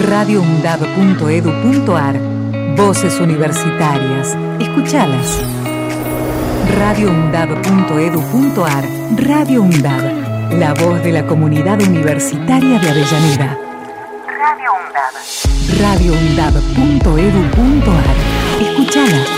radioundab.edu.ar Voces universitarias. Escuchalas. radioundab.edu.ar Radio Undab. La voz de la comunidad universitaria de Avellaneda. Radio Undab. radioundab.edu.ar.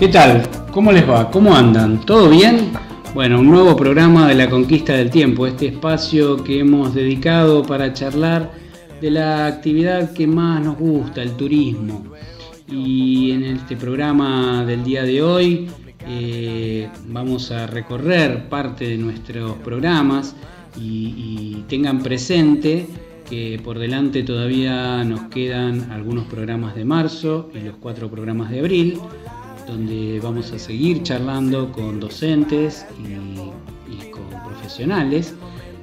¿Qué tal? ¿Cómo les va? ¿Cómo andan? ¿Todo bien? Bueno, un nuevo programa de la conquista del tiempo, este espacio que hemos dedicado para charlar de la actividad que más nos gusta, el turismo. Y en este programa del día de hoy eh, vamos a recorrer parte de nuestros programas y, y tengan presente que por delante todavía nos quedan algunos programas de marzo y los cuatro programas de abril, donde vamos a seguir charlando con docentes y, con profesionales.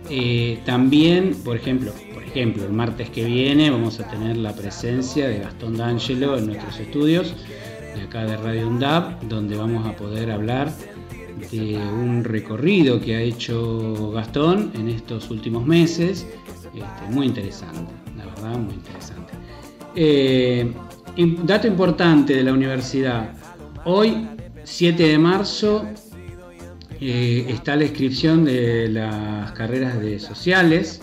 Eh, también, por ejemplo, por ejemplo, el martes que viene vamos a tener la presencia de Gastón D'Angelo en nuestros estudios de acá de Radio UNDAP, donde vamos a poder hablar de un recorrido que ha hecho Gastón en estos últimos meses este, muy interesante, la verdad, muy interesante. Eh, dato importante de la universidad. Hoy, 7 de marzo, eh, está la inscripción de las carreras de sociales.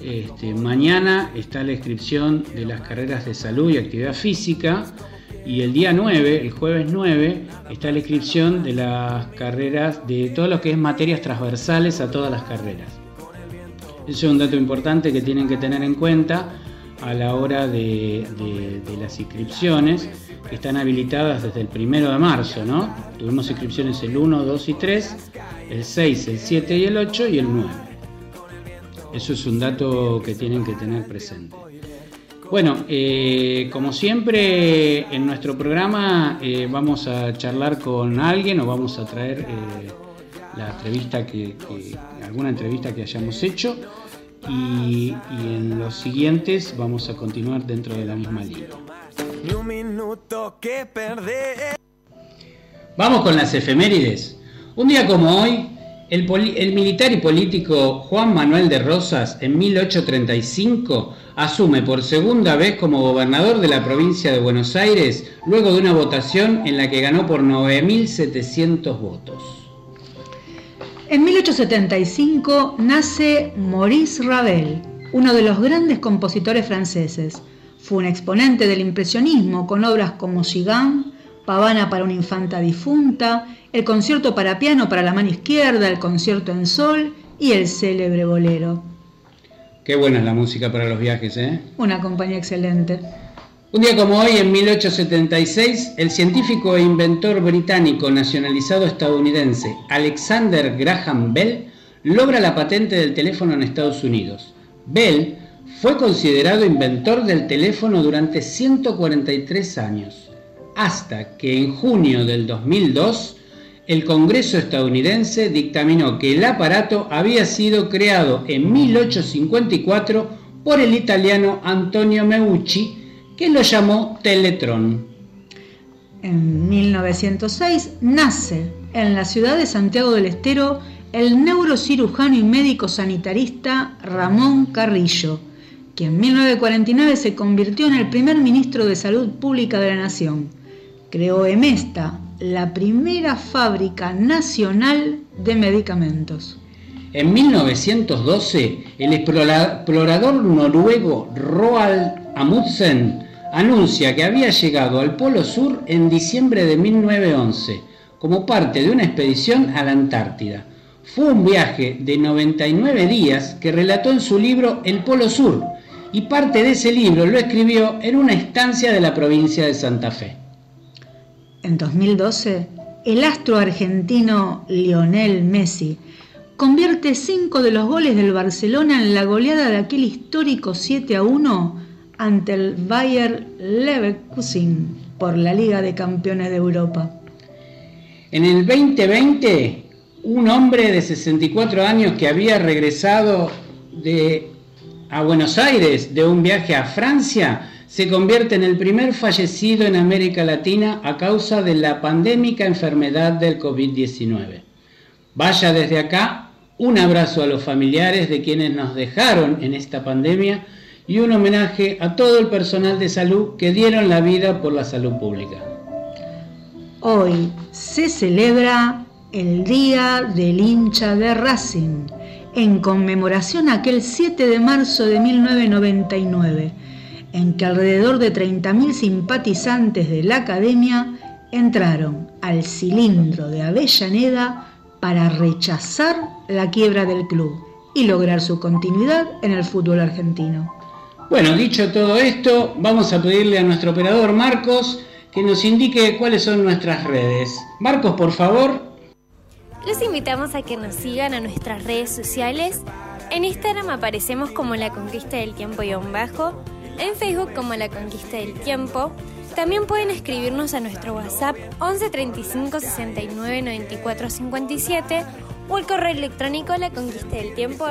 Este, mañana está la inscripción de las carreras de salud y actividad física. Y el día 9, el jueves 9, está la inscripción de las carreras de todo lo que es materias transversales a todas las carreras. Eso es un dato importante que tienen que tener en cuenta a la hora de, las inscripciones que están habilitadas desde el primero de marzo, ¿no? Tuvimos inscripciones el 1, 2 y 3, el 6, el 7 y el 8 y el 9. Eso es un dato que tienen que tener presente. Bueno, eh, como siempre en nuestro programa eh, vamos a charlar con alguien o vamos a traer eh, la entrevista que, alguna entrevista que hayamos hecho y, en los siguientes vamos a continuar dentro de la misma línea. Vamos con las efemérides. Un día como hoy, el, el, militar y político Juan Manuel de Rosas, en 1835, asume por segunda vez como gobernador de la provincia de Buenos Aires, luego de una votación en la que ganó por 9.700 votos. En 1875 nace Maurice Ravel, uno de los grandes compositores franceses. Fue un exponente del impresionismo con obras como Gigant, Pavana para una infanta difunta, el concierto para piano para la mano izquierda, el concierto en sol y el célebre bolero. Qué buena es la música para los viajes, ¿eh? Una compañía excelente. Un día como hoy, en 1876, el científico e inventor británico nacionalizado estadounidense Alexander Graham Bell logra la patente del teléfono en Estados Unidos. Bell fue considerado inventor del teléfono durante 143 años, hasta que en junio del 2002 el Congreso estadounidense dictaminó que el aparato había sido creado en 1854 por el italiano Antonio Meucci, que lo llamó Teletron. En 1906 nace en la ciudad de Santiago del Estero el neurocirujano y médico sanitarista Ramón Carrillo, que en 1949 se convirtió en el primer ministro de Salud Pública de la Nación. Creó Emesta, la primera fábrica nacional de medicamentos. En 1912, el explorador noruego Roald Amundsen anuncia que había llegado al Polo Sur en diciembre de 1911 como parte de una expedición a la Antártida. Fue un viaje de 99 días que relató en su libro El Polo Sur y parte de ese libro lo escribió en una estancia de la provincia de Santa Fe. En 2012, el astro argentino Lionel Messi convierte cinco de los goles del Barcelona en la goleada de aquel histórico 7 a 1 ante el Bayer Leverkusen por la Liga de Campeones de Europa. En el 2020, un hombre de 64 años que había regresado de, a Buenos Aires de un viaje a Francia se convierte en el primer fallecido en América Latina a causa de la pandémica enfermedad del COVID-19. Vaya desde acá un abrazo a los familiares de quienes nos dejaron en esta pandemia y un homenaje a todo el personal de salud que dieron la vida por la salud pública. Hoy se celebra el Día del hincha de Racing en conmemoración a aquel 7 de marzo de 1999 en que alrededor de 30.000 simpatizantes de la academia entraron al cilindro de Avellaneda para rechazar la quiebra del club y lograr su continuidad en el fútbol argentino. Bueno, dicho todo esto, vamos a pedirle a nuestro operador Marcos que nos indique cuáles son nuestras redes. Marcos, por favor. Los invitamos a que nos sigan a nuestras redes sociales. En Instagram aparecemos como La Conquista del Tiempo y un bajo en Facebook como La Conquista del Tiempo. También pueden escribirnos a nuestro WhatsApp 11 35 69 94 57 o el correo electrónico la conquista del tiempo.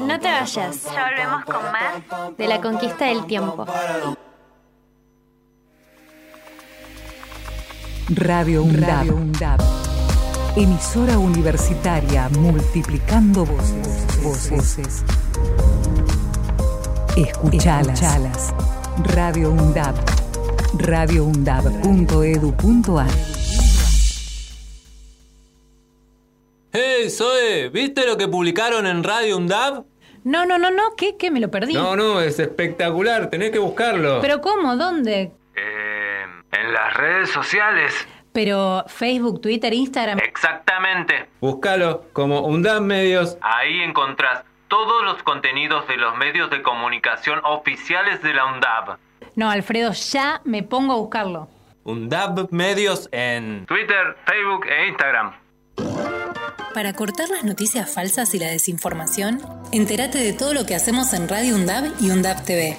No te vayas. Ya volvemos con más de la conquista del tiempo. Radio UNDAB. Emisora universitaria multiplicando voces. Voces. Escuchalas. Radio UNDAB. radioundab.edu.ar ¡Hey, Zoe! ¿Viste lo que publicaron en Radio UNDAB? No, no, no, no, ¿qué? ¿Qué? Me lo perdí. No, no, es espectacular, tenés que buscarlo. ¿Pero cómo? ¿Dónde? Eh, en las redes sociales. Pero Facebook, Twitter, Instagram. Exactamente. Búscalo como UNDAB Medios. Ahí encontrás todos los contenidos de los medios de comunicación oficiales de la UNDAB. No, Alfredo, ya me pongo a buscarlo. UNDAB Medios en Twitter, Facebook e Instagram. Para cortar las noticias falsas y la desinformación, entérate de todo lo que hacemos en Radio UNDAB y UNDAB TV.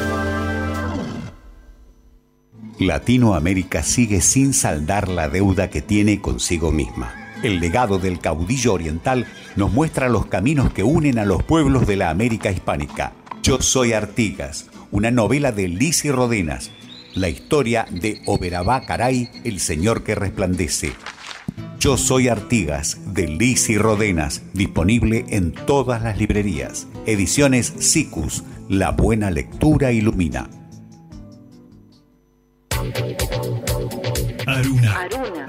Latinoamérica sigue sin saldar la deuda que tiene consigo misma. El legado del caudillo oriental nos muestra los caminos que unen a los pueblos de la América hispánica. Yo soy Artigas, una novela de Lisi Rodenas, la historia de Oberabá Caray, el señor que resplandece. Yo soy Artigas, de Lisi Rodenas, disponible en todas las librerías. Ediciones SICUS, la buena lectura ilumina.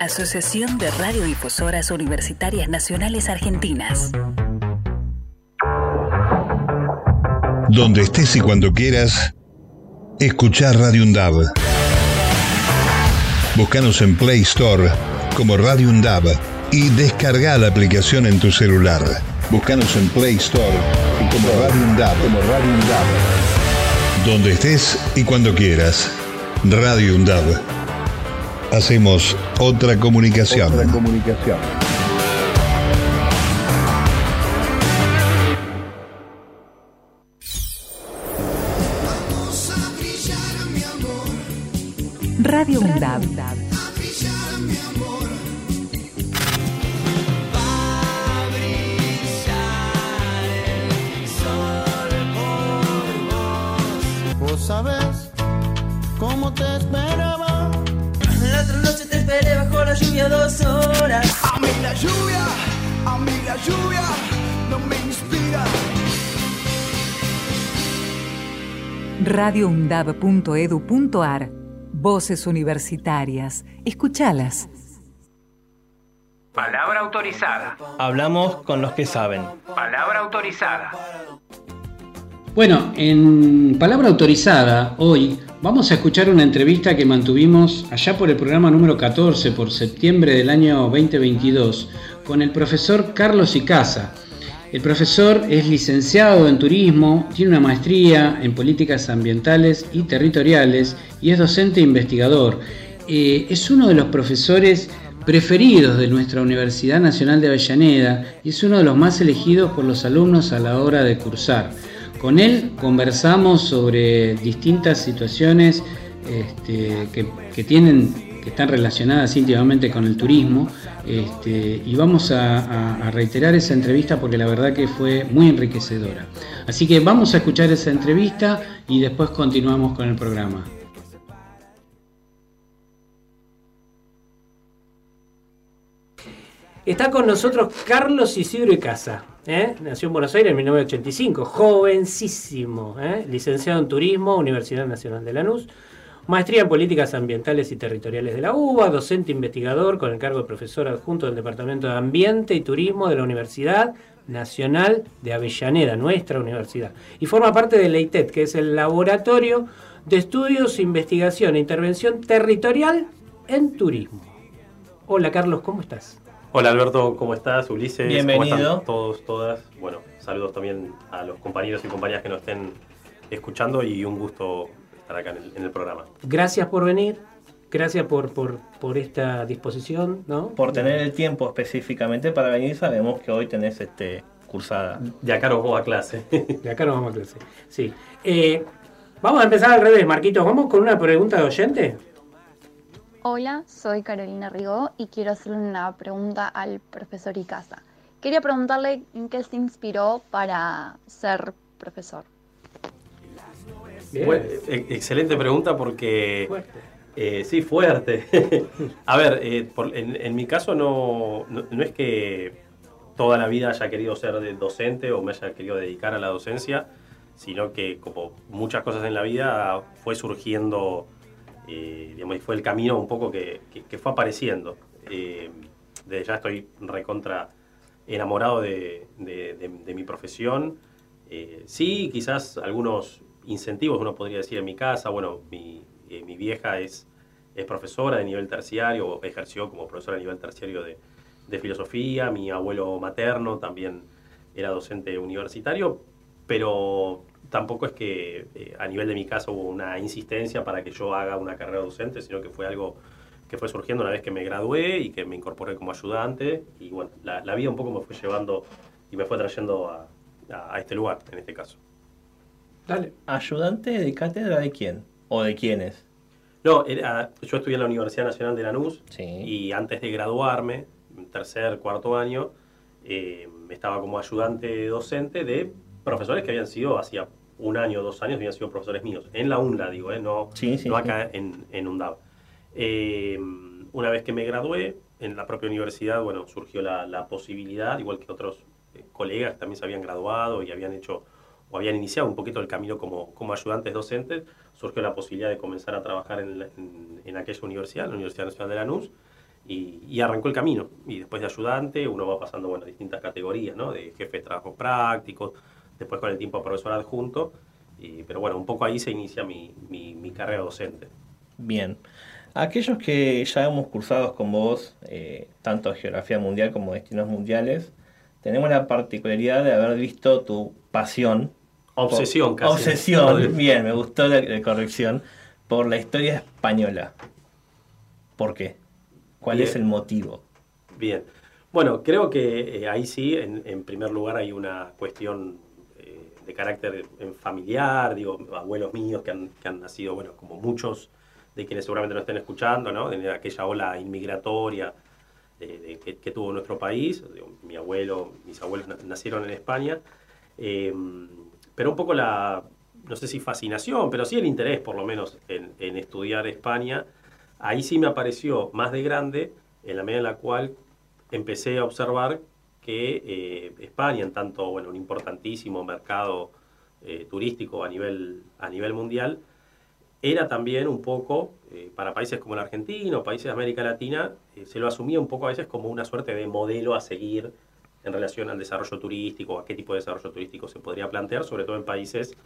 Asociación de Radiodifusoras Universitarias Nacionales Argentinas. Donde estés y cuando quieras, escuchar Radio UNDAB. Búscanos en Play Store como Radio UNDAB y descarga la aplicación en tu celular. Búscanos en Play Store como Radio UNDAB. Como Radio UNDAB. Donde estés y cuando quieras. Radio UNDAB. Hacemos otra comunicación. Otra comunicación. Radio UNDAB. Vos sabés cómo te esperaba. La otra noche te esperé bajo la lluvia dos horas. A mí la lluvia, a mí la lluvia no me inspira. radioundab.edu.ar Voces universitarias. Escuchalas. Palabra autorizada. Hablamos con los que saben. Palabra autorizada. Bueno, en palabra autorizada, hoy vamos a escuchar una entrevista que mantuvimos allá por el programa número 14, por septiembre del año 2022, con el profesor Carlos Icaza. El profesor es licenciado en turismo, tiene una maestría en políticas ambientales y territoriales y es docente e investigador. Eh, es uno de los profesores preferidos de nuestra Universidad Nacional de Avellaneda y es uno de los más elegidos por los alumnos a la hora de cursar. Con él conversamos sobre distintas situaciones este, que, tienen que están relacionadas íntimamente con el turismo este, y vamos a, a, reiterar esa entrevista porque la verdad que fue muy enriquecedora. Así que vamos a escuchar esa entrevista y después continuamos con el programa. Está con nosotros Carlos Isidro Icaza. ¿Eh? Nació en Buenos Aires en 1985, jovencísimo, ¿eh? licenciado en Turismo, Universidad Nacional de Lanús, Maestría en Políticas Ambientales y Territoriales de la UBA, docente investigador con el cargo de profesor adjunto del Departamento de Ambiente y Turismo de la Universidad Nacional de Avellaneda, nuestra universidad. Y forma parte del EITET, que es el Laboratorio de Estudios, Investigación e Intervención Territorial en Turismo. Hola Carlos, ¿cómo estás? Hola Alberto, ¿cómo estás? Ulises, Bienvenido. ¿cómo están todos, todas? Bueno, saludos también a los compañeros y compañeras que nos estén escuchando y un gusto estar acá en el, en el programa. Gracias por venir, gracias por, por, por, esta disposición, ¿no? Por tener el tiempo específicamente para venir, sabemos que hoy tenés este cursada. De acá nos vamos a clase. De acá nos vamos a clase. Sí. Eh, vamos a empezar al revés, Marquitos. ¿Vamos con una pregunta de oyente? Hola, soy Carolina Rigó y quiero hacerle una pregunta al profesor Icaza. Quería preguntarle en qué se inspiró para ser profesor. Bueno, e- excelente pregunta porque... Eh, sí, fuerte. a ver, eh, por- en, en mi caso no, no, no es que toda la vida haya querido ser docente o me haya querido dedicar a la docencia, sino que como muchas cosas en la vida fue surgiendo, eh, digamos, fue el camino un poco que, fue apareciendo. Eh, desde ya estoy recontra enamorado de, mi profesión. Eh, sí, quizás algunos incentivos, uno podría decir en mi casa, bueno, mi, mi vieja es, es profesora de nivel terciario, ejerció como profesora de nivel terciario de filosofía, mi abuelo materno también era docente universitario, pero tampoco es que eh, a nivel de mi casa hubo una insistencia para que yo haga una carrera docente, sino que fue algo que fue surgiendo una vez que me gradué y que me incorporé como ayudante y bueno, la, la vida un poco me fue llevando y me fue trayendo a, a- a este lugar, en este caso. Dale. ¿Ayudante de cátedra de quién? ¿O de quiénes? No, era- yo estudié en la Universidad Nacional de Lanús y antes de graduarme, en tercer, cuarto año, eh, estaba como ayudante docente de profesores que habían sido, hacía un año, dos años, habían sido profesores míos, en la UNLA, digo, eh, no, Sí, sí, no sí. acá en, en UNDAV. Eh, una vez que me gradué, en la propia universidad, bueno, surgió la, la posibilidad, igual que otros eh, colegas que también se habían graduado y habían hecho o habían iniciado un poquito el camino como, como ayudantes docentes, surgió la posibilidad de comenzar a trabajar en, la- en- en aquella universidad, la Universidad Nacional de Lanús, y, y arrancó el camino. Y después de ayudante uno va pasando bueno, distintas categorías, ¿no? de jefe de trabajos prácticos, después con el tiempo profesor adjunto, y, pero bueno, un poco ahí se inicia mi, mi- mi carrera docente. Bien. Aquellos que ya hemos cursado con vos, eh, tanto geografía mundial como destinos mundiales, tenemos la particularidad de haber visto tu pasión. Obsesión, por- casi. Obsesión, bien, me gustó la, la corrección, por la historia española. ¿Por qué? ¿Cuál Bien. es el motivo? Bien. Bueno, creo que eh, ahí sí, en, en primer lugar, hay una cuestión de carácter eh, familiar, digo, abuelos míos que han, que han nacido, bueno, como muchos de quienes seguramente nos estén escuchando, ¿no? De aquella ola inmigratoria eh, que, que tuvo nuestro país. Mi abuelo, mis abuelos na- nacieron en España. Eh, pero un poco la, no sé si fascinación, pero sí el interés, por lo menos, en, en estudiar España, ahí sí me apareció más de grande, en la medida en la cual empecé a observar que eh, España, en tanto, bueno, un importantísimo mercado eh, turístico a nivel, a nivel mundial, era también un poco, eh, para países como la Argentina o países de América Latina, se lo asumía un poco a veces como una suerte de modelo a seguir en relación al desarrollo turístico, a qué tipo de desarrollo turístico se podría plantear, sobre todo en países,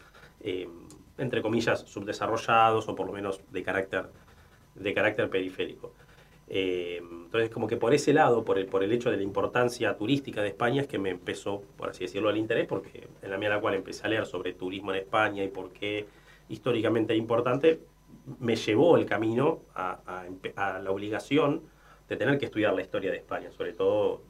entre comillas, subdesarrollados o por lo menos de carácter, de carácter periférico. Eh, entonces, como que por ese lado, por el, por el hecho de la importancia turística de España, es que me empezó, por así decirlo, el interés, porque en la medida en la cual empecé a leer sobre turismo en España y por qué históricamente es importante, me llevó el camino a, a a la obligación de tener que estudiar la historia de España, sobre todo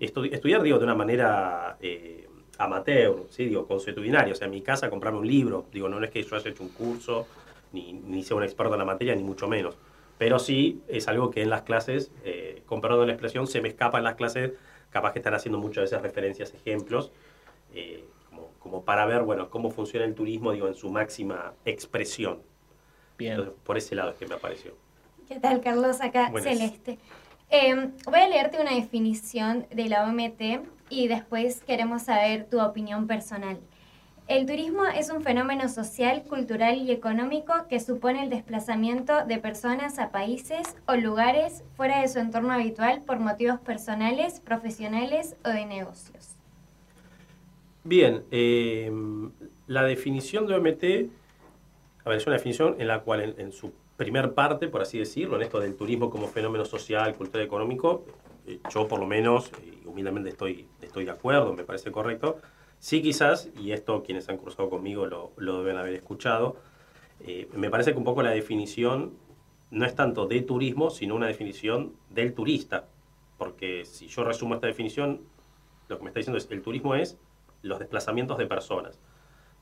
estudiar, digo, de una manera eh, amateur, ¿sí? digo, consuetudinaria, o sea, en mi casa comprarme un libro, digo, no es que yo haya hecho un curso, ni, ni sea un experto en la materia, ni mucho menos, pero sí es algo que en las clases, eh, con perdón de la expresión, se me escapa en las clases, capaz que están haciendo muchas veces referencias, ejemplos, eh, como, como para ver, bueno, cómo funciona el turismo, digo, en su máxima expresión. Bien. Entonces, por ese lado es que me apareció. ¿Qué tal, Carlos? Acá Buenas. Celeste. Eh, voy a leerte una definición de la OMT y después queremos saber tu opinión personal. El turismo es un fenómeno social, cultural y económico que supone el desplazamiento de personas a países o lugares fuera de su entorno habitual por motivos personales, profesionales o de negocios. Bien, eh, la definición de OMT, a ver, es una definición en la cual en, en su primer parte, por así decirlo, en esto del turismo como fenómeno social, cultural y económico, eh, yo por lo menos, y humildemente estoy, estoy de acuerdo, me parece correcto. Sí quizás, y esto quienes han cursado conmigo lo, deben haber escuchado, eh, me parece que un poco la definición no es tanto de turismo, sino una definición del turista. Porque si yo resumo esta definición, lo que me está diciendo es, el turismo es los desplazamientos de personas.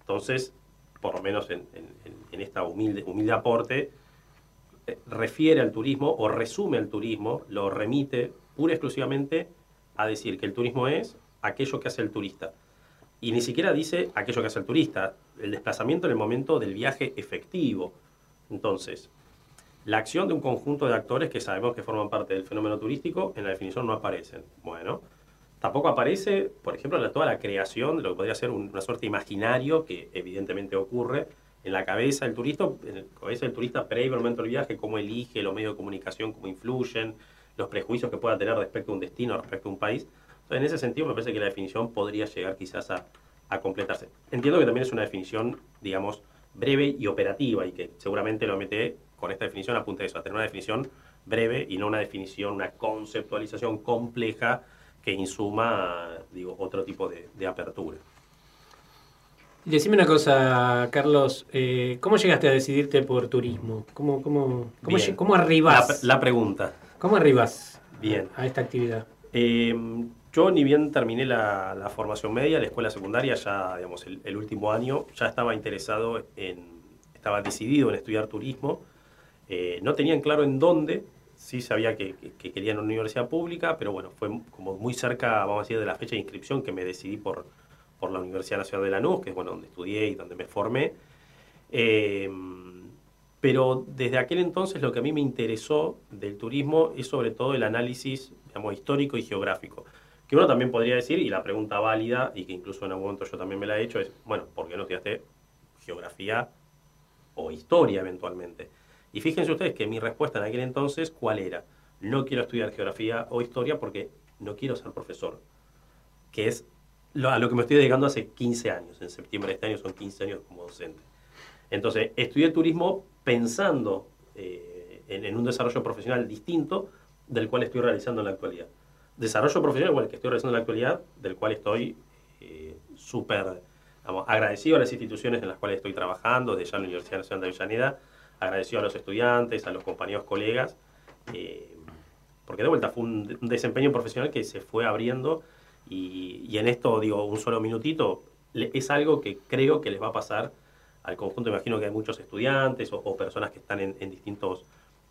Entonces, por lo menos en, en, en esta humilde, humilde aporte, eh, refiere al turismo o resume al turismo, lo remite pura y exclusivamente a decir que el turismo es aquello que hace el turista. Y ni siquiera dice aquello que hace el turista, el desplazamiento en el momento del viaje efectivo. Entonces, la acción de un conjunto de actores que sabemos que forman parte del fenómeno turístico en la definición no aparecen. Bueno, tampoco aparece, por ejemplo, la- toda la creación de lo que podría ser un- una suerte imaginario que evidentemente ocurre en la cabeza del turista, en la cabeza del turista previo al momento del viaje, cómo elige, los medios de comunicación, cómo influyen, los prejuicios que pueda tener respecto a un destino, respecto a un país. Entonces, en ese sentido, me parece que la definición podría llegar quizás a, a completarse. Entiendo que también es una definición, digamos, breve y operativa y que seguramente lo mete con esta definición apunta a eso, a tener una definición breve y no una definición, una conceptualización compleja que insuma, digo, otro tipo de, de apertura. Y Decime una cosa, Carlos, eh, ¿cómo llegaste a decidirte por turismo? ¿Cómo, cómo, cómo, arribas? La, la pregunta. ¿Cómo arribas Bien. a esta actividad? Eh, yo ni bien terminé la, formación media, la escuela secundaria, ya digamos el, último año, ya estaba interesado en, estaba decidido en estudiar turismo. Eh, no tenía en claro en dónde, sí sabía que, que- que quería en una universidad pública, pero bueno, fue como muy cerca, vamos a decir, de la fecha de inscripción que me decidí por, por la Universidad Nacional de Lanús, que es bueno, donde estudié y donde me formé. Eh, pero desde aquel entonces lo que a mí me interesó del turismo es sobre todo el análisis digamos, histórico y geográfico. Que uno también podría decir, y la pregunta válida, y que incluso en algún momento yo también me la he hecho, es, bueno, ¿por qué no estudiaste geografía o historia eventualmente? Y fíjense ustedes que mi respuesta en aquel entonces, ¿cuál era? No quiero estudiar geografía o historia porque no quiero ser profesor, que es lo- a lo que me estoy dedicando hace 15 años. En septiembre de este año son 15 años como docente. Entonces, estudié turismo pensando eh, en, en un desarrollo profesional distinto del cual estoy realizando en la actualidad. Desarrollo profesional igual que estoy realizando en la actualidad, del cual estoy eh, súper agradecido a las instituciones en las cuales estoy trabajando, desde ya la Universidad Nacional de Avellaneda, agradecido a los estudiantes, a los compañeros, colegas, eh, porque de vuelta fue un, un desempeño profesional que se fue abriendo y, y en esto, digo, un solo minutito, le- es algo que creo que les va a pasar al conjunto, imagino que hay muchos estudiantes o, o personas que están en, en distintos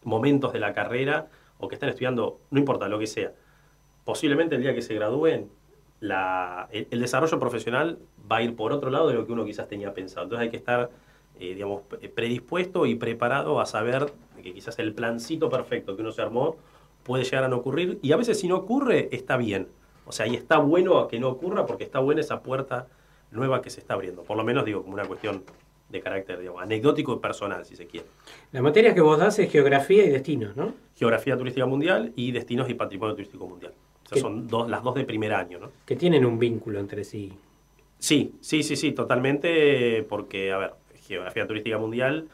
momentos de la carrera o que están estudiando, no importa lo que sea, posiblemente el día que se gradúen, la- el, el desarrollo profesional va a ir por otro lado de lo que uno quizás tenía pensado. Entonces hay que estar, eh, digamos, pre- predispuesto y preparado a saber que quizás el plancito perfecto que uno se armó puede llegar a no ocurrir y a veces si no ocurre está bien. O sea, y está bueno que no ocurra porque está buena esa puerta nueva que se está abriendo. Por lo menos digo, como una cuestión de carácter digamos, anecdótico y personal, si se quiere. La materia que vos das es geografía y destinos, ¿no? Geografía turística mundial y destinos y patrimonio turístico mundial. O sea, ¿Qué? son dos, las dos de primer año, ¿no? Que tienen un vínculo entre sí. Sí, sí, sí, sí, totalmente, porque, a ver, geografía turística mundial,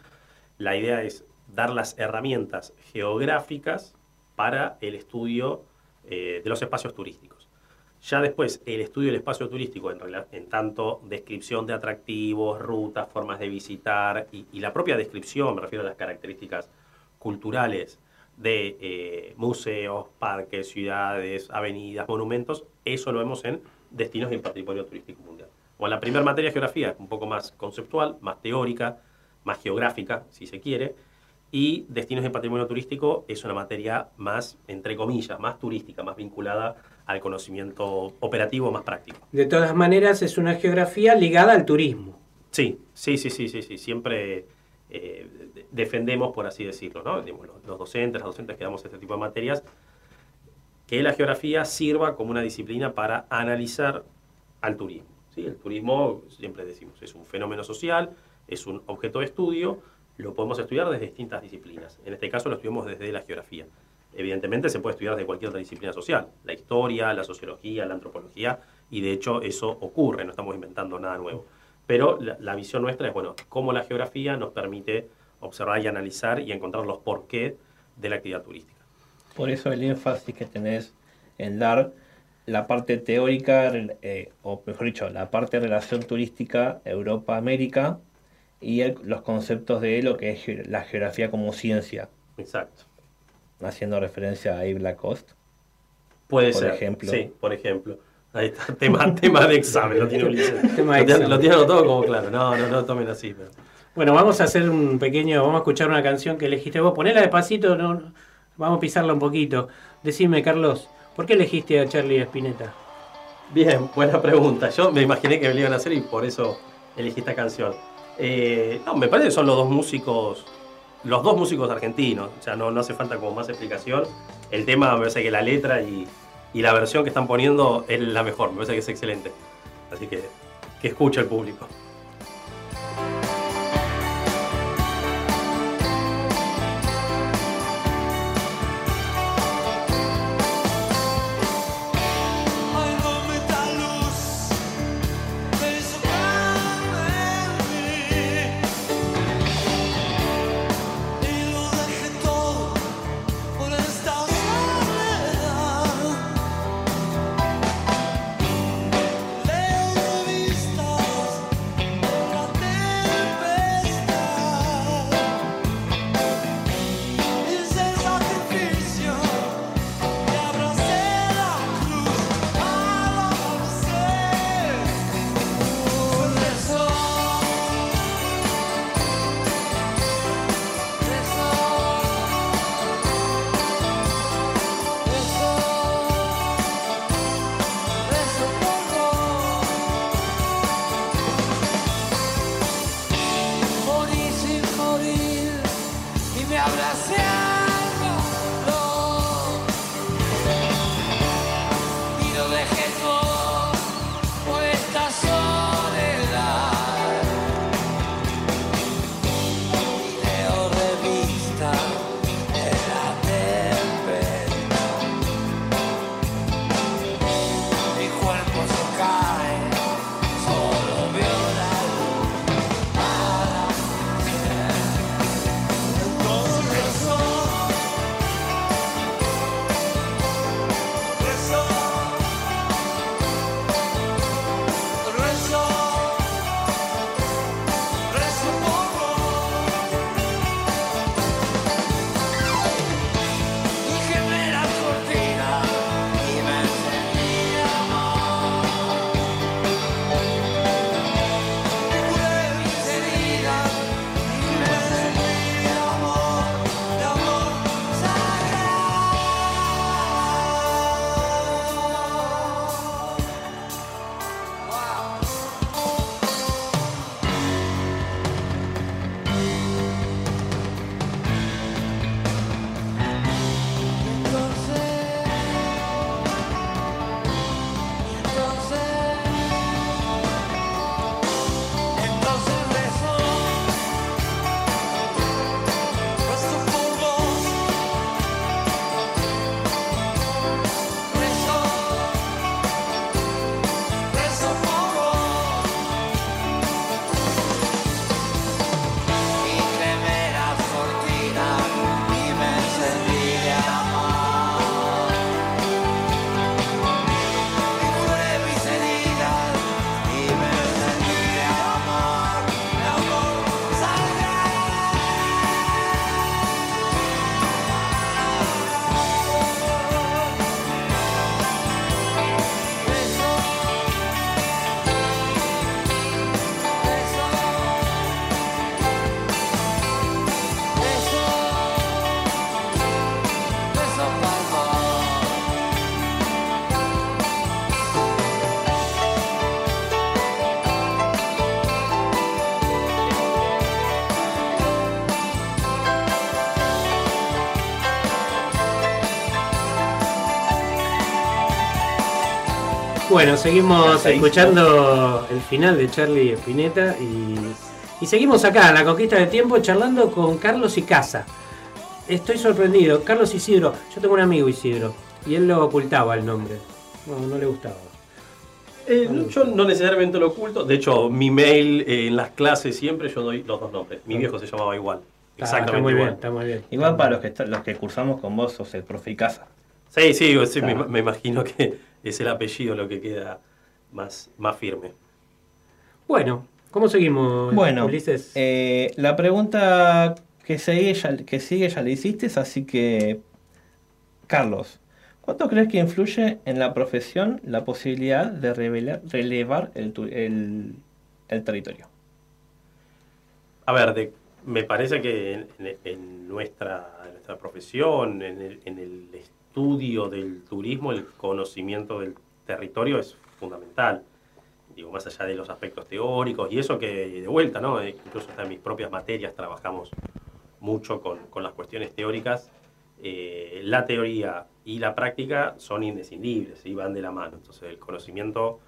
la idea es dar las herramientas geográficas para el estudio eh, de los espacios turísticos. Ya después, el estudio del espacio turístico, en tanto descripción de atractivos, rutas, formas de visitar y, y la propia descripción, me refiero a las características culturales de eh, museos, parques, ciudades, avenidas, monumentos, eso lo vemos en destinos y en patrimonio turístico mundial. O en la primera materia, geografía, un poco más conceptual, más teórica, más geográfica, si se quiere, y destinos y patrimonio turístico es una materia más, entre comillas, más turística, más vinculada al conocimiento operativo, más práctico. De todas maneras, es una geografía ligada al turismo. Sí, sí, sí, sí, sí, sí. Siempre eh, de- defendemos, por así decirlo, ¿no? Los docentes, las docentes que damos este tipo de materias, que la geografía sirva como una disciplina para analizar al turismo. ¿sí? El turismo, siempre decimos, es un fenómeno social, es un objeto de estudio, lo podemos estudiar desde distintas disciplinas. En este caso lo estudiamos desde la geografía. Evidentemente se puede estudiar desde cualquier otra disciplina social, la historia, la sociología, la antropología, y de hecho eso ocurre, no estamos inventando nada nuevo. Pero la, la visión nuestra es, bueno, cómo la geografía nos permite observar y analizar y encontrar los porqué de la actividad turística. Por eso el énfasis que tenés en dar la parte teórica, eh, o mejor dicho, la parte de relación turística Europa-América y el- los conceptos de lo que es la geografía como ciencia. Exacto. Haciendo referencia a Yves Lacoste. Puede por ser, ejemplo. sí, por ejemplo. Ahí está, tema, tema de examen, lo tiene Ulises. Tema de lo, tiene, lo tiene anotado como claro. No, no, no tomen así. pero- Bueno, vamos a hacer un pequeño, vamos a escuchar una canción que elegiste vos. Ponela despacito, no, vamos a pisarla un poquito. Decime, Carlos, ¿por qué elegiste a Charlie Spinetta? Bien, buena pregunta. Yo me imaginé que me lo iban a hacer y por eso elegí esta canción. Eh, no, me parece que son los dos músicos, los dos músicos argentinos. O sea, no, no hace falta como más explicación. El tema me parece que la letra y, y la versión que están poniendo es la mejor. Me parece que es excelente. Así que que escuche el público. Bueno, seguimos escuchando el final de Charlie Spinetta y, y seguimos acá en la conquista del tiempo charlando con Carlos Icaza. Estoy sorprendido. Carlos Isidro, yo tengo un amigo Isidro y él lo ocultaba el nombre. No, no le gustaba. Eh, no, yo no necesariamente lo oculto. De hecho, mi mail eh, en las clases siempre yo doy los dos nombres. Mi viejo se llamaba igual. Exactamente muy igual. bien, está muy bien. Igual para los que, está- los que cursamos con vos sos el profe Icaza. Sí, sí, sí, me imagino que es el apellido lo que queda más, más firme. Bueno, ¿cómo seguimos, Bueno, Ulises? eh, la pregunta que sigue, ya, que sigue ya la hiciste, así que, Carlos, ¿Cuánto crees que influye en la profesión la posibilidad de revelar- relevar el, tu- el- el territorio? A ver, de- me parece que en, en- en nuestra, nuestra profesión, en el, en el estudio del turismo, el conocimiento del territorio es fundamental. Digo, más allá de los aspectos teóricos y eso que de vuelta, ¿no? Eh, Incluso hasta en mis propias materias trabajamos mucho con, con las cuestiones teóricas. Eh, la teoría y la práctica son indescindibles y van de la mano. Entonces, el conocimiento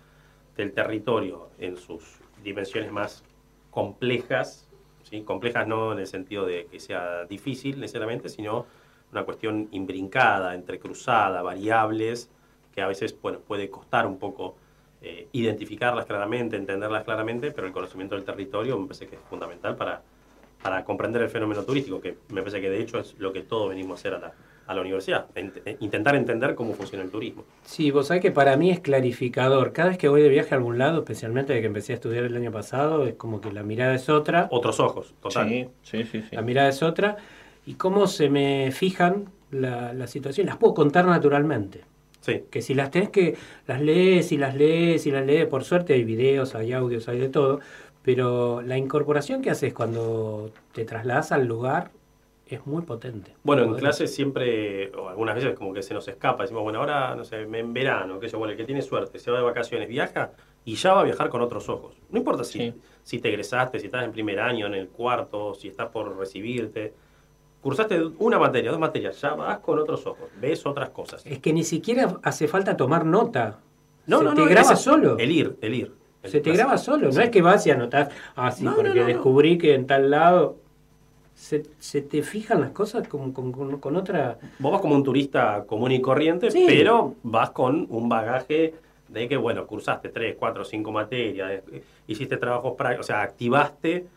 del territorio en sus dimensiones más complejas, ¿sí? complejas no en el sentido de que sea difícil necesariamente, sino una cuestión imbrincada, entrecruzada, variables, que a veces bueno, puede costar un poco eh, identificarlas claramente, entenderlas claramente, pero el conocimiento del territorio me parece que es fundamental para, para comprender el fenómeno turístico, que me parece que de hecho es lo que todos venimos a hacer a la, a la universidad, ent- eh, intentar entender cómo funciona el turismo. Sí, vos sabés que para mí es clarificador. Cada vez que voy de viaje a algún lado, especialmente desde que empecé a estudiar el año pasado, es como que la mirada es otra. Otros ojos, total. Sí, sí, sí. sí. La mirada es otra. Y cómo se me fijan la, la situación. Las puedo contar naturalmente. Sí. Que si las tenés que, las lees y las lees y las lees, por suerte hay videos, hay audios, hay de todo, pero la incorporación que haces cuando te trasladas al lugar es muy potente. Bueno, en clase siempre, o algunas veces como que se nos escapa, decimos, bueno, ahora, no sé, en verano, que yo, bueno, el que tiene suerte, se va de vacaciones, viaja y ya va a viajar con otros ojos. No importa si, si te egresaste, si estás en primer año, en el cuarto, si estás por recibirte, cursaste una materia, dos materias, ya vas con otros ojos, ves otras cosas. Es que ni siquiera hace falta tomar nota. No, se no, te no, graba solo. El ir, el ir. el Se te graba solo, Sí. no es que vas y anotás, ah, sí, No, porque no, descubrí que en tal lado. Se, se te fijan las cosas con, con- con- con otra. Vos vas como un turista común y corriente, Sí. pero vas con un bagaje de que, bueno, cursaste tres, cuatro, cinco materias, eh, hiciste trabajos prácticos, o sea, activaste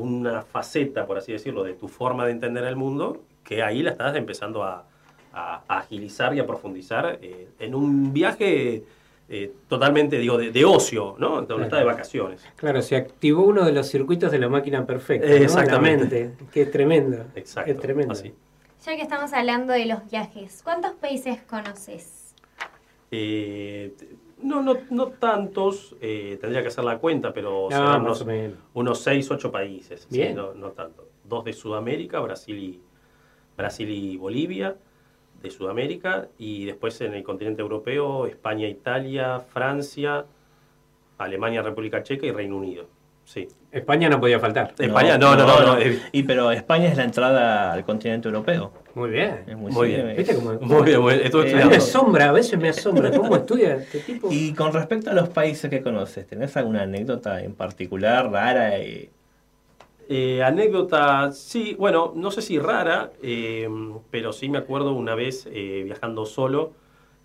una faceta, por así decirlo, de tu forma de entender el mundo, que ahí la estás empezando a, a- a agilizar y a profundizar eh, en un viaje eh, totalmente, digo, de, de ocio, ¿no? Donde Claro. estás de vacaciones. Claro, se activó uno de los circuitos de la máquina perfecta. ¿no? Exactamente. Es tremendo. Exacto. Es tremendo. así. Ya que estamos hablando de los viajes, ¿cuántos países conoces? No, no, no tantos, eh, tendría que hacer la cuenta, pero No, serán más unos, unos 6, 8 países. sí, Bien. no, no tanto. Dos de Sudamérica, Brasil y, Brasil y Bolivia, de Sudamérica, y después en el continente europeo, España, Italia, Francia, Alemania, República Checa y Reino Unido. Sí. España no podía faltar. España, no, no, no. no, Y pero España es la entrada al continente europeo. Muy bien. Es muy, Muy bien. ¿Viste cómo- Muy bien, muy bien. Eh, Me asombra, a veces me asombra. ¿Cómo estudia este tipo? Y con respecto a los países que conoces, ¿tenés alguna anécdota en particular rara? Eh, anécdota, sí, bueno, no sé si rara, eh, pero sí me acuerdo una vez eh, viajando solo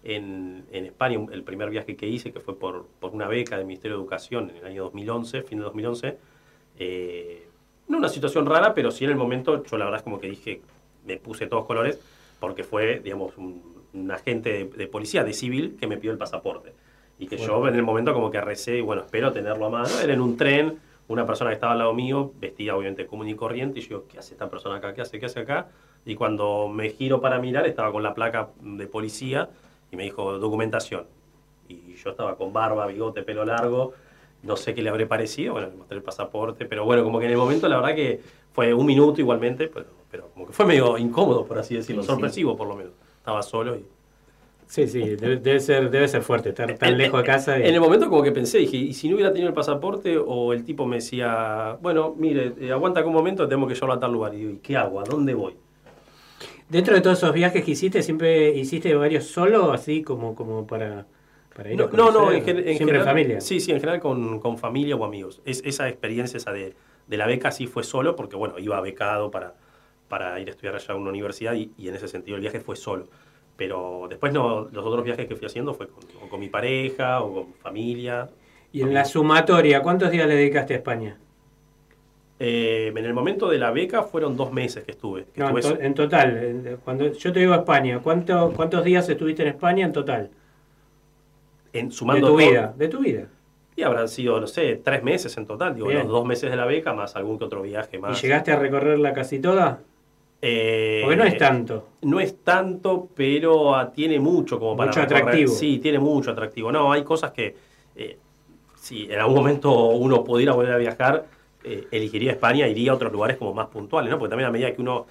en, en España, el primer viaje que hice, que fue por, por una beca del Ministerio de Educación en el año 2011, fin de 2011. eh, no una situación rara, pero sí en el momento, yo la verdad es como que dije, me puse todos colores, porque fue, digamos, un, un agente de, de policía, de civil, que me pidió el pasaporte. Y que yo Bueno. en el momento como que recé, y bueno, espero tenerlo a mano. Era en un tren, una persona que estaba al lado mío, vestida obviamente común y corriente, y yo, ¿qué hace esta persona acá? ¿Qué hace? ¿Qué hace acá? Y cuando me giro para mirar, estaba con la placa de policía y me dijo, documentación. Y yo estaba con barba, bigote, pelo largo, no sé qué le habré parecido, bueno, le mostré el pasaporte, pero bueno, como que en el momento la verdad que fue un minuto igualmente, pero, pero como que fue medio incómodo, por así decirlo, Sí, sí. sorpresivo por lo menos. Estaba solo y... Sí, sí, debe, debe ser, debe ser fuerte estar tan lejos de casa. y- En el momento como que pensé, dije, ¿y si no hubiera tenido el pasaporte o el tipo me decía, bueno, mire, eh, aguanta un momento, tenemos que llevarlo a tal lugar? Y digo, ¿y qué hago? ¿A dónde voy? Dentro de todos esos viajes que hiciste, ¿siempre hiciste varios solo, así como, como para, para ir No, a no, no, conocer? en, gen- en Siempre general. en familia. Sí, sí, en general con, con familia o amigos. Es, esa experiencia, esa de, de la beca, sí fue solo, porque bueno, iba becado para, para ir a estudiar allá a una universidad y, y en ese sentido el viaje fue solo. Pero después no, los otros viajes que fui haciendo fue con, con mi pareja o con familia. Y en la sumatoria, ¿cuántos días le dedicaste a España? Eh, en el momento de la beca fueron dos meses que estuve. que No, en, estuve to- en total, cuando yo te digo a España, ¿cuánto, ¿cuántos días estuviste en España en total? en, De sumando tu todo- vida, de tu vida. Y habrán sido, no sé, tres meses en total. Digo, Bien. los dos meses de la beca más algún que otro viaje más. ¿Y llegaste a recorrerla casi toda? Eh, Porque no es tanto. No es tanto, pero ah, tiene mucho como para Mucho recorrer. atractivo. Sí, tiene mucho atractivo. No, hay cosas que, eh, si en algún momento uno pudiera volver a viajar, eh, elegiría España, iría a otros lugares como más puntuales, ¿no? Porque también a medida que uno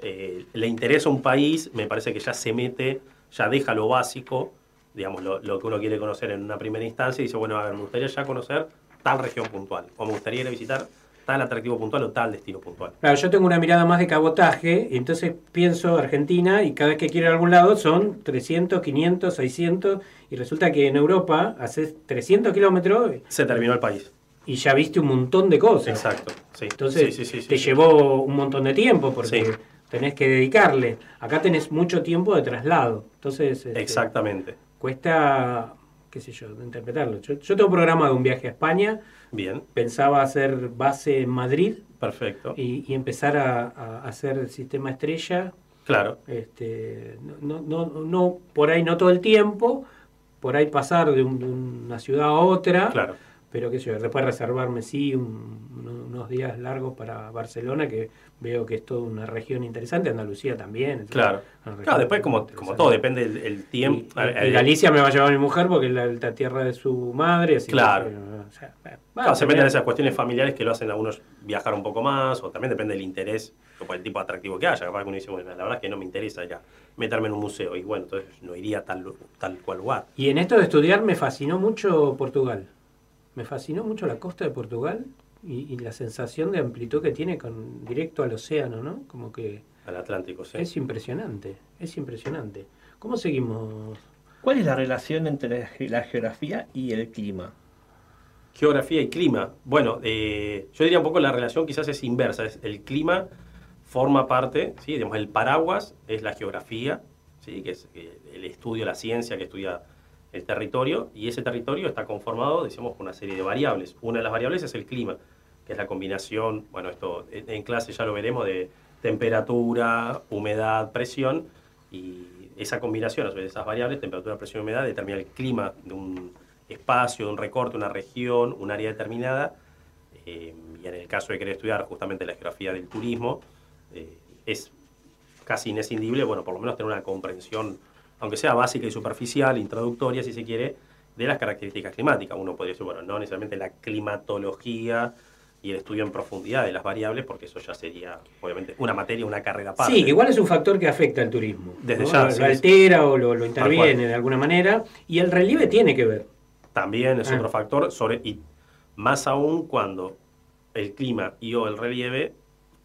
eh, le interesa un país, me parece que ya se mete, ya deja lo básico, digamos, lo, lo que uno quiere conocer en una primera instancia y dice, bueno, a ver, me gustaría ya conocer tal región puntual, o me gustaría ir a visitar tal atractivo puntual o tal destino puntual. Claro, yo tengo una mirada más de cabotaje, y entonces pienso Argentina y cada vez que quiero ir a algún lado son 300, 500, 600 y resulta que en Europa haces 300 kilómetros Se terminó el país. Y ya viste un montón de cosas. Exacto, sí. Entonces Sí, sí, sí, sí, te llevó un montón de tiempo porque tenés que dedicarle. Acá tenés mucho tiempo de traslado. Entonces este, Exactamente. cuesta, qué sé yo, interpretarlo. Yo, yo tengo programado un viaje a España. Bien. Pensaba hacer base en Madrid. Perfecto. Y, y empezar a, a hacer el sistema estrella. Claro. Este, no, no, no, no- por ahí no todo el tiempo, por ahí pasar de, un- de una ciudad a otra. Claro. Pero qué sé yo, después reservarme sí un- uno- unos días largos para Barcelona, que veo que es toda una región interesante, Andalucía también. Claro. Claro, después como, como todo, depende del el tiempo. Y, y Galicia me va a llevar mi mujer porque es la, la tierra de su madre. Así que, Claro. o sea, Claro, bueno, se depende de esas cuestiones familiares que lo hacen a unos viajar un poco más, o también depende del interés, o por el tipo de atractivo que haya. Capaz que uno dice, bueno, la verdad es que no me interesa ya meterme en un museo, y bueno, entonces no iría a tal, tal cual lugar. Y en esto de estudiar me fascinó mucho Portugal. Me fascinó mucho la costa de Portugal y, y la sensación de amplitud que tiene con directo al océano, ¿no? Como que Al Atlántico, sí. es impresionante, es impresionante. ¿Cómo seguimos? ¿Cuál es la relación entre la ge- la geografía y el clima? Geografía y clima. Bueno, eh, yo diría un poco la relación quizás es inversa. Es el clima forma parte, ¿sí? Digamos, el paraguas es la geografía, ¿sí? que es eh, el estudio, la ciencia que estudia el territorio, y ese territorio está conformado, decíamos, por una serie de variables. Una de las variables es el clima, que es la combinación, bueno, esto en clase ya lo veremos, de temperatura, humedad, presión, y esa combinación, esas variables, temperatura, presión humedad, determina el clima de un espacio, de un recorte, una región, un área determinada. Eh, y en el caso de querer estudiar justamente la geografía del turismo, eh, es casi inescindible, bueno, por lo menos tener una comprensión, aunque sea básica y superficial, introductoria, si se quiere, de las características climáticas. Uno podría decir, bueno, no necesariamente la climatología y el estudio en profundidad de las variables, porque eso ya sería, obviamente, una materia, una carrera aparte. Sí, igual es un factor que afecta al turismo. Desde ¿no? ya, Lo, sí, lo sí. altera o lo, interviene de alguna manera. Y el relieve tiene que ver. También es Ah. otro factor, sobre, y más aún cuando el clima y o el relieve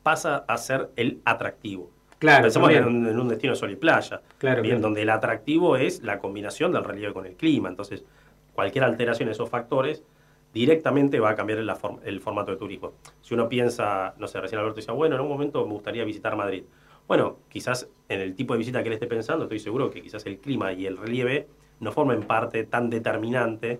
pasa a ser el atractivo. Claro, Pensemos en un, en un destino de sol y playa, Claro, bien, claro. donde el atractivo es la combinación del relieve con el clima. Entonces, cualquier alteración en esos factores directamente va a cambiar el formato de turismo. Si uno piensa, no sé, recién Alberto decía, bueno, en un momento me gustaría visitar Madrid. Bueno, quizás en el tipo de visita que él esté pensando, estoy seguro que quizás el clima y el relieve no formen parte tan determinante.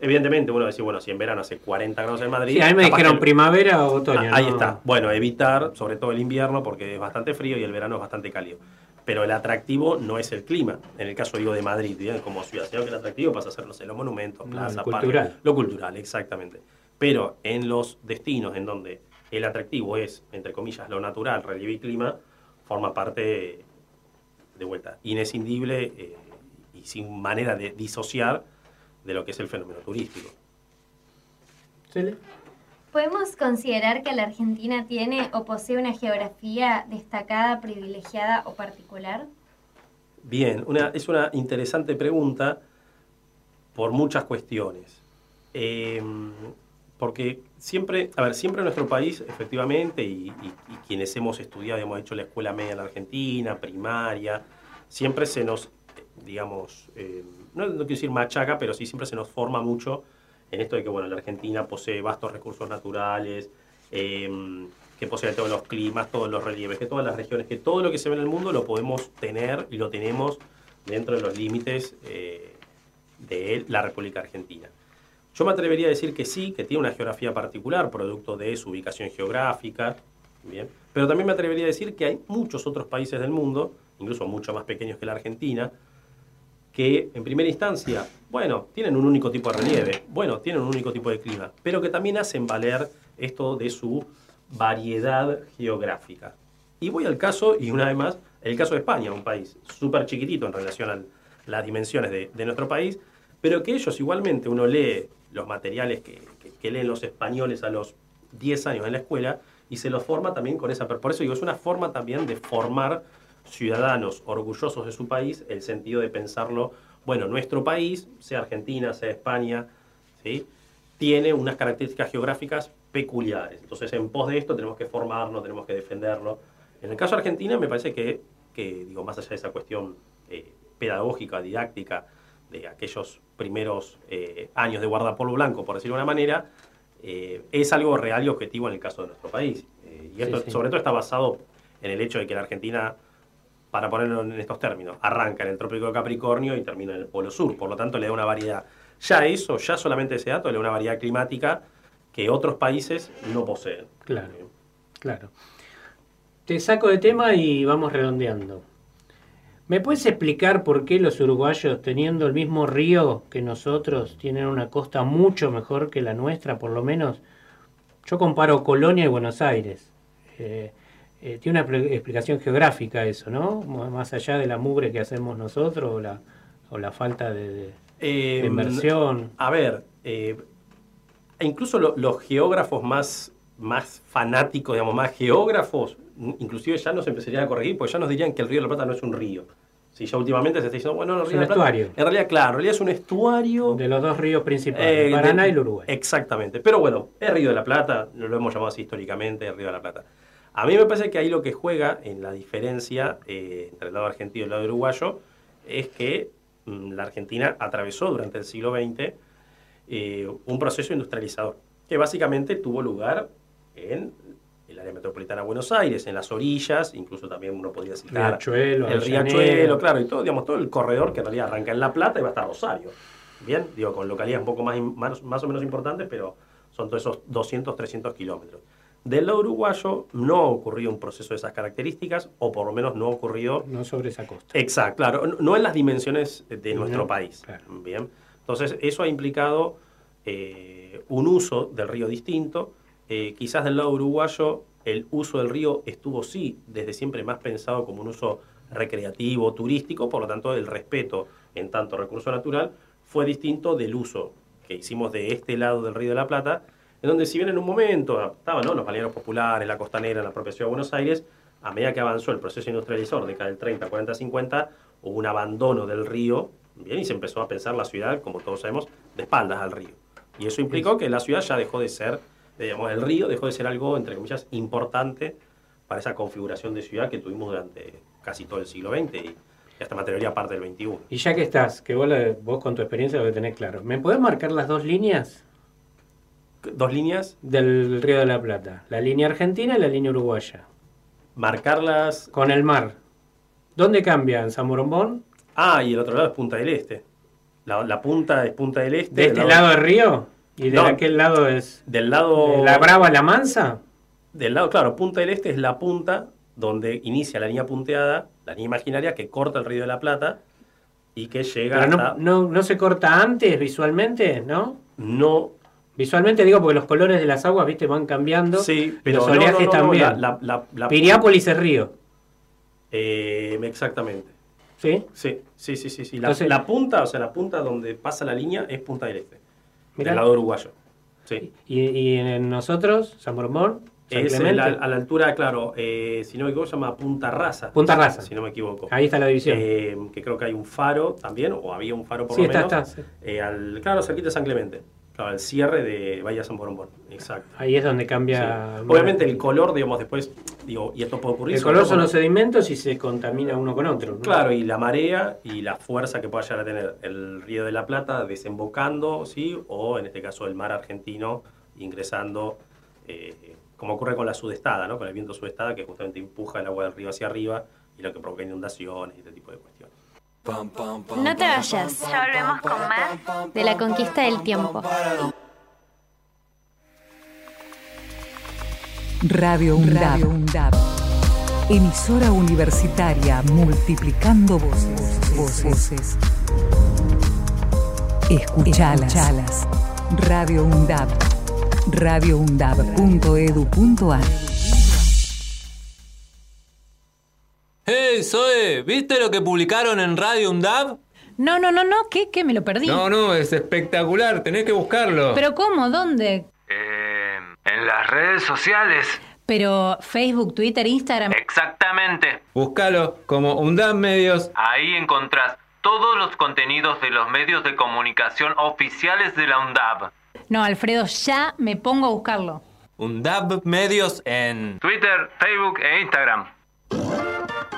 Evidentemente, uno dice, bueno, si en verano hace 40 grados en Madrid. Sí, a mí me dijeron que- primavera o otoño. Ah, ahí ¿no? está. Bueno, evitar, sobre todo el invierno, porque es bastante frío y el verano es bastante cálido. Pero el atractivo no es el clima. En el caso, digo, de Madrid, como ciudad, sino que el atractivo pasa a ser, no sé, los monumentos, No, plazas, lo parques. cultural. Lo cultural, exactamente. Pero en los destinos en donde el atractivo es, entre comillas, lo natural, relieve y clima, forma parte, de vuelta, inescindible eh, y sin manera de disociar de lo que es el fenómeno turístico. ¿Podemos considerar que la Argentina tiene o posee una geografía destacada, privilegiada o particular? Bien, una, es una interesante pregunta por muchas cuestiones. Eh, porque siempre, a ver, siempre en nuestro país, efectivamente, y, y- y quienes hemos estudiado, hemos hecho la escuela media en la Argentina, primaria, siempre se nos, digamos, eh, no, quiero decir machaca, pero sí siempre se nos forma mucho en esto de que, bueno, la Argentina posee vastos recursos naturales, eh, que posee todos los climas, todos los relieves, que todas las regiones, que todo lo que se ve en el mundo lo podemos tener y lo tenemos dentro de los límites eh, de la República Argentina. Yo me atrevería a decir que sí, que tiene una geografía particular, producto de su ubicación geográfica, bien, pero también me atrevería a decir que hay muchos otros países del mundo, incluso mucho más pequeños que la Argentina, que en primera instancia, bueno, tienen un único tipo de relieve, bueno, tienen un único tipo de clima, pero que también hacen valer esto de su variedad geográfica. Y voy al caso, y una vez más, el caso de España, un país súper chiquitito en relación a las dimensiones de, nuestro país, pero que ellos igualmente, uno lee los materiales que- que leen los españoles a los 10 años en la escuela y se los forma también con esa... Por eso digo, es una forma también de formar ciudadanos orgullosos de su país, el sentido de pensarlo, bueno, nuestro país, sea Argentina, sea España, ¿sí? tiene unas características geográficas peculiares. Entonces, en pos de esto tenemos que formarnos, tenemos que defenderlo. En el caso de Argentina, me parece que, que digo, más allá de esa cuestión eh, pedagógica, didáctica, de aquellos primeros eh, años de guardapolvo blanco, por decirlo de una manera, eh, es algo real y objetivo en el caso de nuestro país. Eh, y esto, Sí, sí. sobre todo, está basado en el hecho de que la Argentina, para ponerlo en estos términos, arranca en el Trópico de Capricornio y termina en el Polo Sur. Por lo tanto, le da una variedad. Ya eso, ya solamente ese dato, le da una variedad climática que otros países no poseen. Claro, claro. Te saco de tema y vamos redondeando. ¿Me puedes explicar por qué los uruguayos, teniendo el mismo río que nosotros, tienen una costa mucho mejor que la nuestra, por lo menos? Yo comparo Colonia y Buenos Aires. Eh, eh, tiene una explicación geográfica eso, ¿no? Más allá de la mugre que hacemos nosotros o la, o la falta de, de- Eh, de inversión. A ver, eh, incluso lo- los geógrafos más, más fanáticos, digamos, más geógrafos, inclusive ya nos empezarían a corregir, porque ya nos dirían que el Río de la Plata no es un río. Si ya últimamente se está diciendo, bueno, el Es Río un de la Plata. estuario. En realidad, claro, en realidad es un estuario. De los dos ríos principales, eh, el Paraná de- y el Uruguay. Exactamente. Pero bueno, es Río de la Plata, lo hemos llamado así históricamente, el Río de la Plata. A mí me parece que ahí lo que juega en la diferencia eh, entre el lado argentino y el lado uruguayo es que mm, la Argentina atravesó durante el siglo XX eh, un proceso industrializador que básicamente tuvo lugar en el área metropolitana de Buenos Aires, en las orillas, incluso también uno podría citar Riachuelo, el. Riachuelo, claro, y todo, digamos, todo el corredor que en realidad arranca en La Plata y va hasta Rosario. Bien, digo, con localidades un poco más, más, más o menos importantes, pero son todos esos 200, 300 kilómetros. Del lado uruguayo no ha ocurrido un proceso de esas características, o por lo menos no ha ocurrido No sobre esa costa. Exacto, claro, no- en las dimensiones de No, nuestro país. Bien, entonces eso ha implicado eh, un uso del río distinto. Eh, quizás del lado uruguayo el uso del río estuvo sí desde siempre más pensado como un uso recreativo, turístico, por lo tanto el respeto en tanto recurso natural fue distinto del uso que hicimos de este lado del río de la Plata, en donde si bien en un momento estaban ¿no? los balnearios populares, la costanera, la propia ciudad de Buenos Aires, a medida que avanzó el proceso industrializador, década del 30, 40, 50, hubo un abandono del río, bien, y se empezó a pensar la ciudad, como todos sabemos, de espaldas al río. Y eso implicó que la ciudad ya dejó de ser, digamos, el río dejó de ser algo, entre comillas, importante para esa configuración de ciudad que tuvimos durante casi todo el siglo XX y hasta materialidad parte del XXI. Y ya que estás, que vos, la- vos con tu experiencia lo que tenés claro, ¿me podés marcar las dos líneas? ¿Dos líneas? Del Río de la Plata. La línea argentina y la línea uruguaya. Marcarlas. Con el mar. ¿Dónde cambian? ¿San Morombón? Ah, y el otro lado es Punta del Este. La, la punta es Punta del Este. ¿De este lado del río? ¿Y de No. aquel lado es Del lado... de la Brava la Mansa? Del lado, claro, Punta del Este es la punta donde inicia la línea punteada, la línea imaginaria que corta el Río de la Plata y que llega Pero hasta... no, no, no se corta antes visualmente, ¿no? No. Visualmente digo porque los colores de las aguas, viste, van cambiando. Sí, pero los no, oleajes no, no, también. la- la- Piriápolis es río. Eh, exactamente. ¿Sí? Sí, sí, sí, sí. Entonces- la punta, o sea, la punta donde pasa la línea es Punta del Este. Mirá. Del lado uruguayo. Sí. Y, y en nosotros, San Morombón, San Es el- a, la altura, claro, eh, si no me equivoco, se llama Punta Raza. Punta Raza. Si no me equivoco. Ahí está la división. Eh, que creo que hay un faro también, o había un faro por Sí, lo está, menos. está, sí. Eh, al, claro, cerquita de San Clemente. Claro, al cierre de Bahía San Borombón. Exacto. Ahí es donde cambia. Sí. Obviamente el color, digamos, después, digo, y esto puede ocurrir. El color son los sedimentos y se contamina uno con otro. ¿no? Claro, y la marea y la fuerza que pueda llegar a tener el Río de la Plata desembocando, ¿sí? O en este caso el mar argentino ingresando, eh, como ocurre con la sudestada, ¿no? Con el viento sudestada que justamente empuja el agua del río hacia arriba y lo que provoca inundaciones y este tipo de cuestiones. No te vayas, ya volvemos con más de la conquista del tiempo. Radio UNDAB. Emisora universitaria multiplicando voces. voces. Escuchalas. Radio UNDAB. radioundab.edu.ar Zoe, ¿viste lo que publicaron en Radio UNDAB? No, no, no, no, ¿qué? ¿Qué? Me lo perdí. No, no, es espectacular, tenés que buscarlo. ¿Pero cómo? ¿Dónde? Eh, en las redes sociales. Pero Facebook, Twitter, Instagram. Exactamente. Búscalo como UNDAB Medios. Ahí encontrás todos los contenidos de los medios de comunicación oficiales de la UNDAB. No, Alfredo, ya me pongo a buscarlo. UNDAB Medios en Twitter, Facebook e Instagram.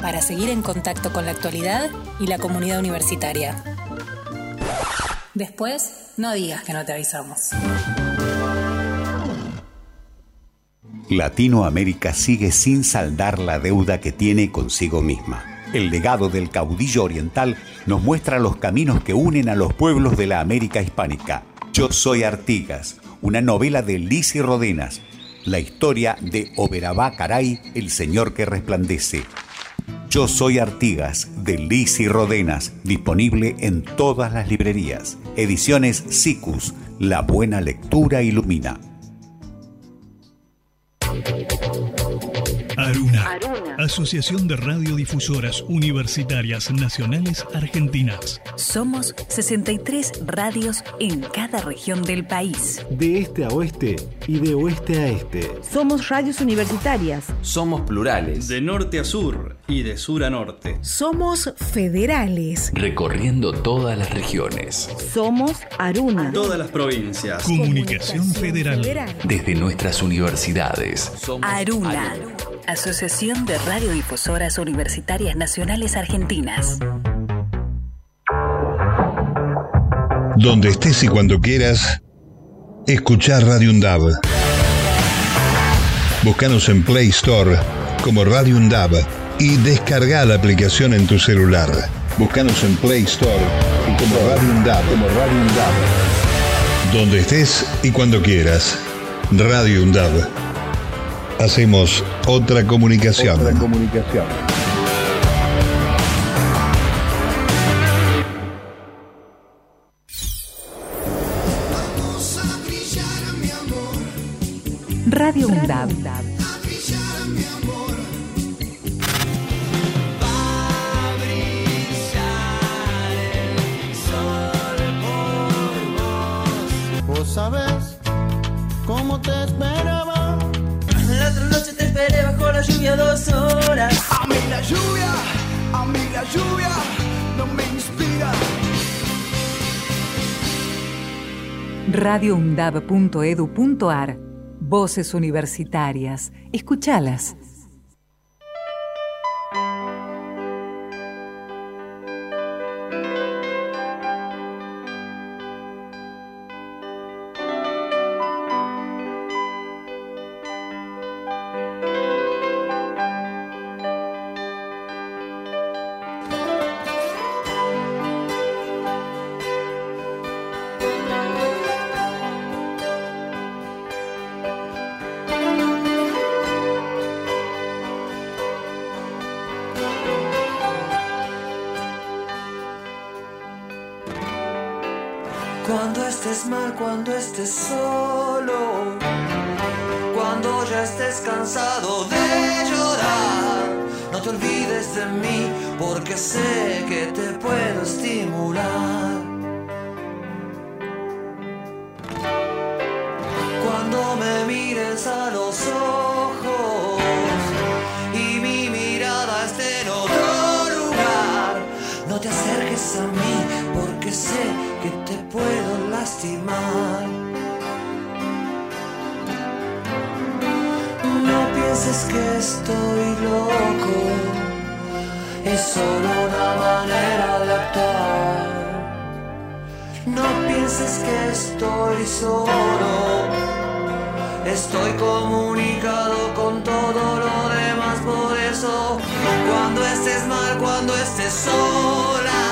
para seguir en contacto con la actualidad y la comunidad universitaria. Después, no digas que no te avisamos. Latinoamérica sigue sin saldar la deuda que tiene consigo misma. El legado del caudillo oriental nos muestra los caminos que unen a los pueblos de la América hispánica. Yo soy Artigas, una novela de Lisi Rodenas, la historia de Oberabá Caray, el señor que resplandece. Yo soy Artigas, de Lisi Rodenas, disponible en todas las librerías. Ediciones SICUS, la buena lectura ilumina. Aruna. Asociación de Radiodifusoras Universitarias Nacionales Argentinas. Somos 63 radios en cada región del país. De este a oeste y de oeste a este. Somos radios universitarias. Somos plurales. De norte a sur y de sur a norte. Somos federales. Recorriendo todas las regiones. Somos Aruna. Todas las provincias. Comunicación Federal. Desde nuestras universidades. Aruna. Asociación de Radiodifusoras Universitarias Nacionales Argentinas. Donde estés y cuando quieras, escuchar Radio UNDAB. Búscanos en Play Store como Radio UNDAB y descarga la aplicación en tu celular. Búscanos en Play Store como Radio UNDAB. Como Radio UNDAB. Donde estés y cuando quieras. Radio UNDAB. Hacemos otra comunicación. Otra comunicación. Radio UNDAB. radioundab.edu.ar Voces universitarias. Escuchalas. Mal, cuando estés solo, cuando ya estés cansado de llorar, no te olvides de mí porque sé que te puedo estimular. solo una manera de actuar. No pienses que estoy solo, estoy comunicado con todo lo demás, por eso cuando estés mal, cuando estés sola,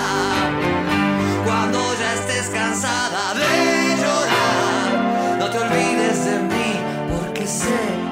cuando ya estés cansada de llorar, no te olvides de mí porque sé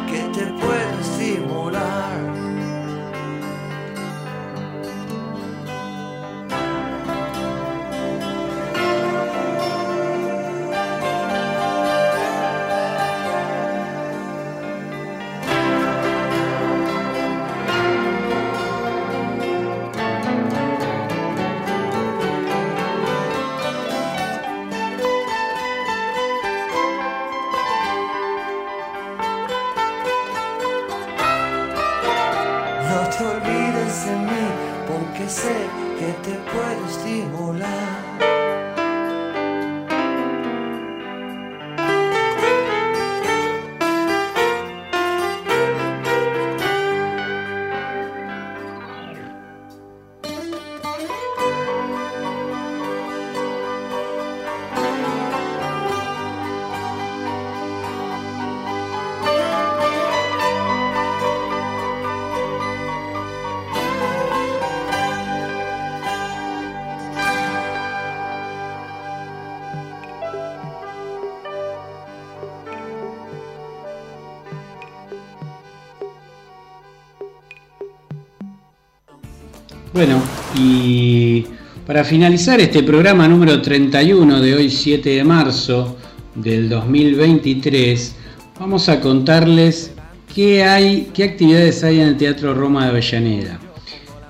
Bueno, y para finalizar este programa número 31 de hoy 7 de marzo del 2023, vamos a contarles qué hay, qué actividades hay en el Teatro Roma de Avellaneda.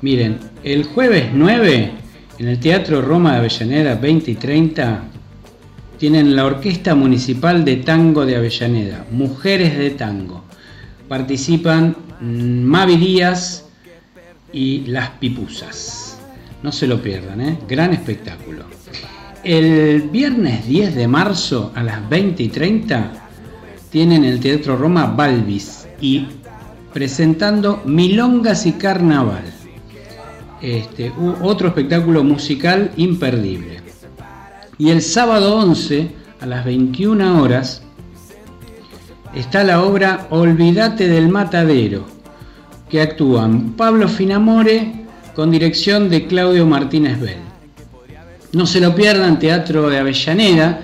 Miren, el jueves 9 en el Teatro Roma de Avellaneda 20 y 30 tienen la Orquesta Municipal de Tango de Avellaneda, Mujeres de Tango. Participan mm, Mavi Díaz y Las Pipusas. No se lo pierdan, ¿eh? gran espectáculo. El viernes 10 de marzo a las 20 y 30 tienen el Teatro Roma Balvis y presentando Milongas y Carnaval. Este, otro espectáculo musical imperdible. Y el sábado 11 a las 21 horas está la obra Olvídate del Matadero, que actúan Pablo Finamore con dirección de Claudio Martínez Bell. No se lo pierdan, Teatro de Avellaneda,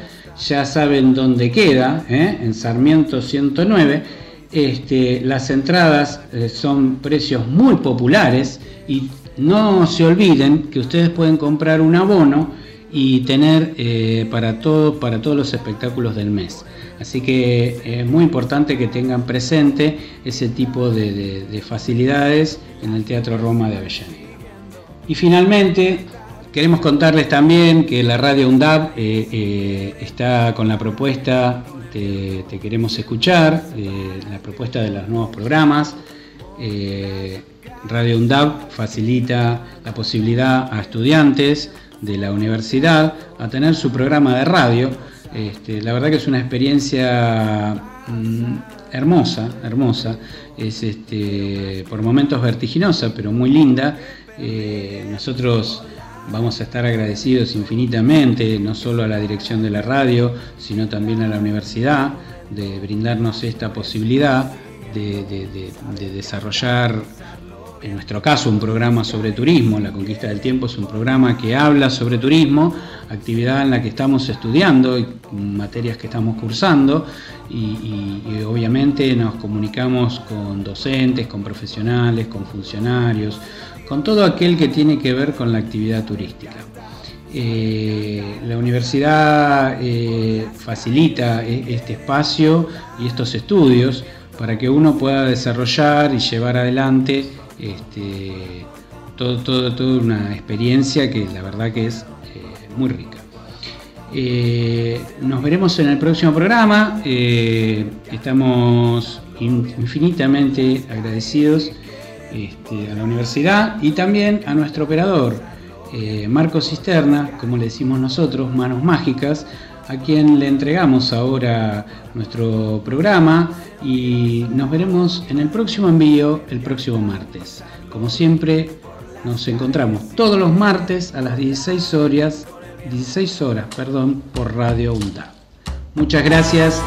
ya saben dónde queda, ¿eh? en Sarmiento 109. Este, las entradas eh, son precios muy populares y no se olviden que ustedes pueden comprar un abono y tener eh, para, todo, para todos los espectáculos del mes. Así que es muy importante que tengan presente ese tipo de, de- de facilidades en el Teatro Roma de Avellaneda. Y finalmente, queremos contarles también que la radio UNDAB eh, eh, está con la propuesta de Te Queremos Escuchar, eh, la propuesta de los nuevos programas. Eh, radio UNDAB facilita la posibilidad a estudiantes de la universidad a tener su programa de radio. Este, la verdad que es una experiencia mm, hermosa, hermosa. Es este, por momentos vertiginosa, pero muy linda. Eh, nosotros vamos a estar agradecidos infinitamente, no solo a la dirección de la radio, sino también a la universidad, de brindarnos esta posibilidad de, de- de- de desarrollar, en nuestro caso, un programa sobre turismo. La Conquista del Tiempo es un programa que habla sobre turismo, actividad en la que estamos estudiando y materias que estamos cursando y, obviamente nos comunicamos con docentes, con profesionales, con funcionarios, con todo aquel que tiene que ver con la actividad turística. Eh, la universidad eh, facilita e- este espacio y estos estudios para que uno pueda desarrollar y llevar adelante este, todo, todo- toda una experiencia que la verdad que es eh, muy rica. Eh, nos veremos en el próximo programa. Eh, estamos in- infinitamente agradecidos este, a la universidad y también a nuestro operador, eh, Marco Cisterna, como le decimos nosotros, Manos Mágicas, a quien le entregamos ahora nuestro programa y nos veremos en el próximo envío el próximo martes. Como siempre, nos encontramos todos los martes a las 16 horas, 16 horas, perdón, por Radio UNDA. Muchas gracias.